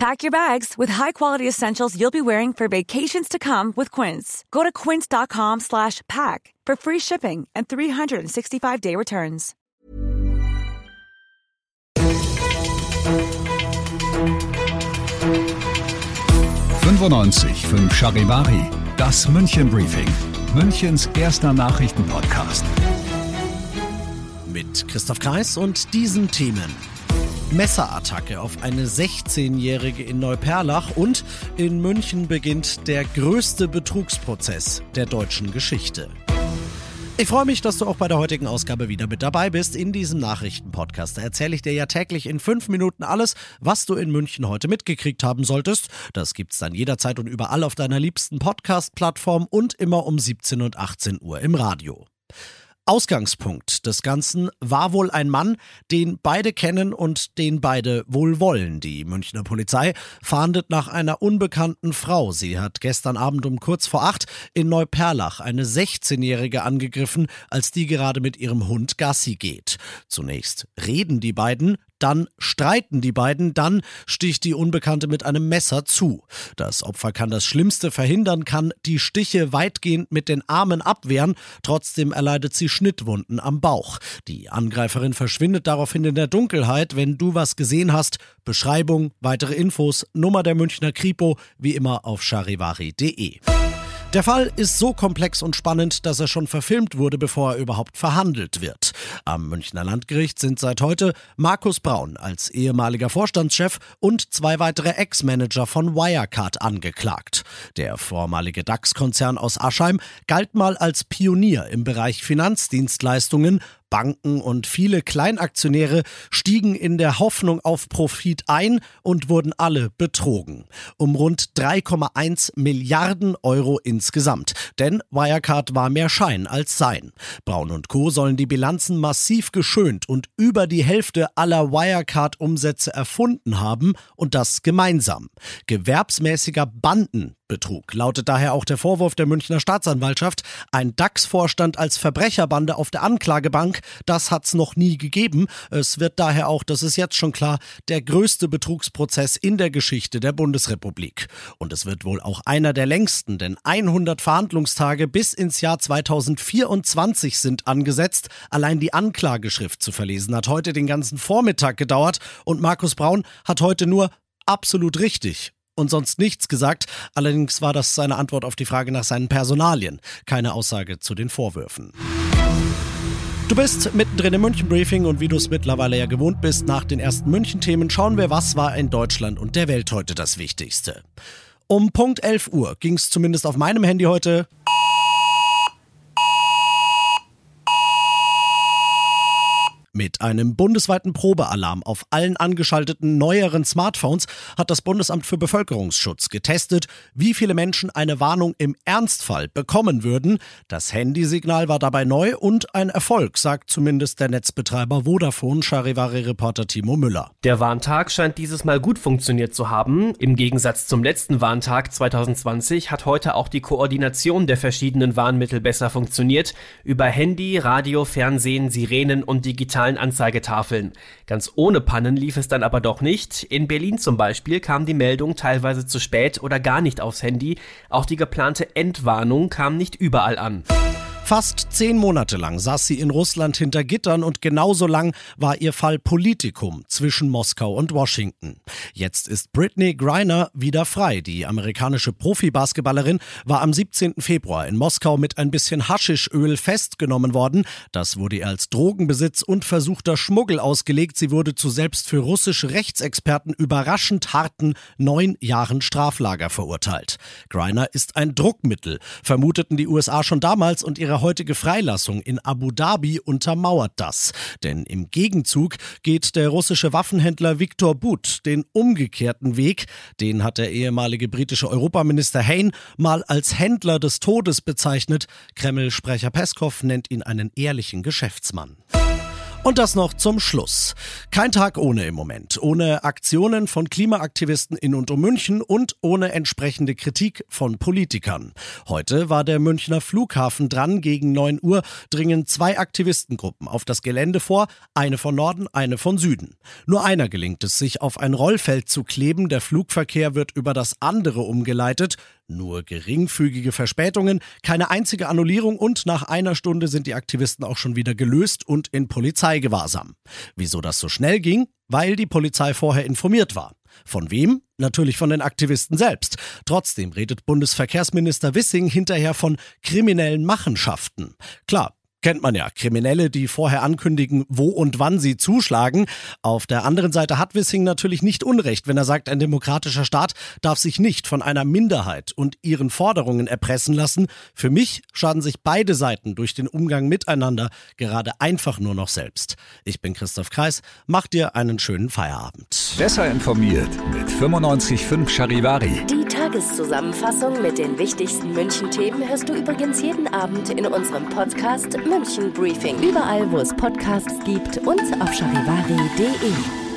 Pack your bags with high-quality essentials you'll be wearing for vacations to come with Quince. Go to quince.com slash pack for free shipping and 365-day returns. fünf Charivari, das München Briefing, Münchens erster Nachrichtenpodcast. Mit Christoph Kreis und diesen Themen. Messerattacke auf eine 16-Jährige in Neuperlach und in München beginnt der größte Betrugsprozess der deutschen Geschichte. Ich freue mich, dass du auch bei der heutigen Ausgabe wieder mit dabei bist. In diesem Nachrichtenpodcast Da erzähle ich dir ja täglich in fünf Minuten alles, was du in München heute mitgekriegt haben solltest. Das gibt's dann jederzeit und überall auf deiner liebsten Podcast-Plattform und immer um 17 und 18 Uhr im Radio. Ausgangspunkt des Ganzen war wohl ein Mann, den beide kennen und den beide wohl wollen. Die Münchner Polizei fahndet nach einer unbekannten Frau. Sie hat gestern Abend um kurz vor acht in Neuperlach eine 16-Jährige angegriffen, als die gerade mit ihrem Hund Gassi geht. Zunächst reden die beiden, dann streiten die beiden, dann sticht die Unbekannte mit einem Messer zu. Das Opfer kann das Schlimmste verhindern, kann die Stiche weitgehend mit den Armen abwehren, trotzdem erleidet sie Schnittwunden am Bauch. Die Angreiferin verschwindet daraufhin in der Dunkelheit. Wenn du was gesehen hast, Beschreibung, weitere Infos, Nummer der Münchner Kripo, wie immer auf charivari.de. Der Fall ist so komplex und spannend, dass er schon verfilmt wurde, bevor er überhaupt verhandelt wird. Am Münchner Landgericht sind seit heute Markus Braun als ehemaliger Vorstandschef und zwei weitere Ex-Manager von Wirecard angeklagt. Der vormalige DAX-Konzern aus Aschheim galt mal als Pionier im Bereich Finanzdienstleistungen, Banken und viele Kleinaktionäre stiegen in der Hoffnung auf Profit ein und wurden alle betrogen. Um rund 3,1 Milliarden Euro insgesamt. Denn Wirecard war mehr Schein als Sein. Braun und Co. sollen die Bilanzen massiv geschönt und über die Hälfte aller Wirecard-Umsätze erfunden haben und das gemeinsam. Gewerbsmäßiger Banden Betrug lautet daher auch der Vorwurf der Münchner Staatsanwaltschaft. Ein DAX-Vorstand als Verbrecherbande auf der Anklagebank, das hat's noch nie gegeben. Es wird daher auch, das ist jetzt schon klar, der größte Betrugsprozess in der Geschichte der Bundesrepublik. Und es wird wohl auch einer der längsten, denn 100 Verhandlungstage bis ins Jahr 2024 sind angesetzt. Allein die Anklageschrift zu verlesen hat heute den ganzen Vormittag gedauert und Markus Braun hat heute nur absolut richtig und sonst nichts gesagt. Allerdings war das seine Antwort auf die Frage nach seinen Personalien, keine Aussage zu den Vorwürfen. Du bist mittendrin im München-Briefing und wie du es mittlerweile ja gewohnt bist, nach den ersten München-Themen schauen wir, was war in Deutschland und der Welt heute das Wichtigste. Um Punkt 11 Uhr ging es zumindest auf meinem Handy heute Mit einem bundesweiten Probealarm auf allen angeschalteten neueren Smartphones hat das Bundesamt für Bevölkerungsschutz getestet, wie viele Menschen eine Warnung im Ernstfall bekommen würden. Das Handysignal war dabei neu und ein Erfolg, sagt zumindest der Netzbetreiber Vodafone Charivari-Reporter Timo Müller. Der Warntag scheint dieses Mal gut funktioniert zu haben. Im Gegensatz zum letzten Warntag 2020 hat heute auch die Koordination der verschiedenen Warnmittel besser funktioniert. Über Handy, Radio, Fernsehen, Sirenen und digital digitalen Anzeigetafeln. Ganz ohne Pannen lief es dann aber doch nicht. In Berlin zum Beispiel kam die Meldung teilweise zu spät oder gar nicht aufs Handy. Auch die geplante Entwarnung kam nicht überall an. Fast zehn Monate lang saß sie in Russland hinter Gittern und genauso lang war ihr Fall Politikum zwischen Moskau und Washington. Jetzt ist Britney Griner wieder frei. Die amerikanische Profibasketballerin war am 17. Februar in Moskau mit ein bisschen Haschischöl festgenommen worden. Das wurde ihr als Drogenbesitz und versuchter Schmuggel ausgelegt. Sie wurde zu selbst für russische Rechtsexperten überraschend harten neun Jahren Straflager verurteilt. Griner ist ein Druckmittel, vermuteten die USA schon damals und ihre heutige Freilassung in Abu Dhabi untermauert das. Denn im Gegenzug geht der russische Waffenhändler Viktor But den umgekehrten Weg. Den hat der ehemalige britische Europaminister Hain mal als Händler des Todes bezeichnet. Kreml-Sprecher Peskov nennt ihn einen ehrlichen Geschäftsmann. Und das noch zum Schluss. Kein Tag ohne im Moment. Ohne Aktionen von Klimaaktivisten in und um München und ohne entsprechende Kritik von Politikern. Heute war der Münchner Flughafen dran. Gegen 9 Uhr dringen zwei Aktivistengruppen auf das Gelände vor. Eine von Norden, eine von Süden. Nur einer gelingt es, sich auf ein Rollfeld zu kleben. Der Flugverkehr wird über das andere umgeleitet. Nur geringfügige Verspätungen, keine einzige Annullierung und nach einer Stunde sind die Aktivisten auch schon wieder gelöst und in Polizeigewahrsam. Wieso das so schnell ging? Weil die Polizei vorher informiert war. Von wem? Natürlich von den Aktivisten selbst. Trotzdem redet Bundesverkehrsminister Wissing hinterher von kriminellen Machenschaften. Klar, Kennt man ja. Kriminelle, die vorher ankündigen, wo und wann sie zuschlagen. Auf der anderen Seite hat Wissing natürlich nicht Unrecht, wenn er sagt, ein demokratischer Staat darf sich nicht von einer Minderheit und ihren Forderungen erpressen lassen. Für mich schaden sich beide Seiten durch den Umgang miteinander gerade einfach nur noch selbst. Ich bin Christoph Kreis. Mach dir einen schönen Feierabend. Besser informiert mit 95.5 Charivari. Die Tageszusammenfassung mit den wichtigsten München-Themen hörst du übrigens jeden Abend in unserem Podcast München Briefing. Überall, wo es Podcasts gibt und auf charivari.de.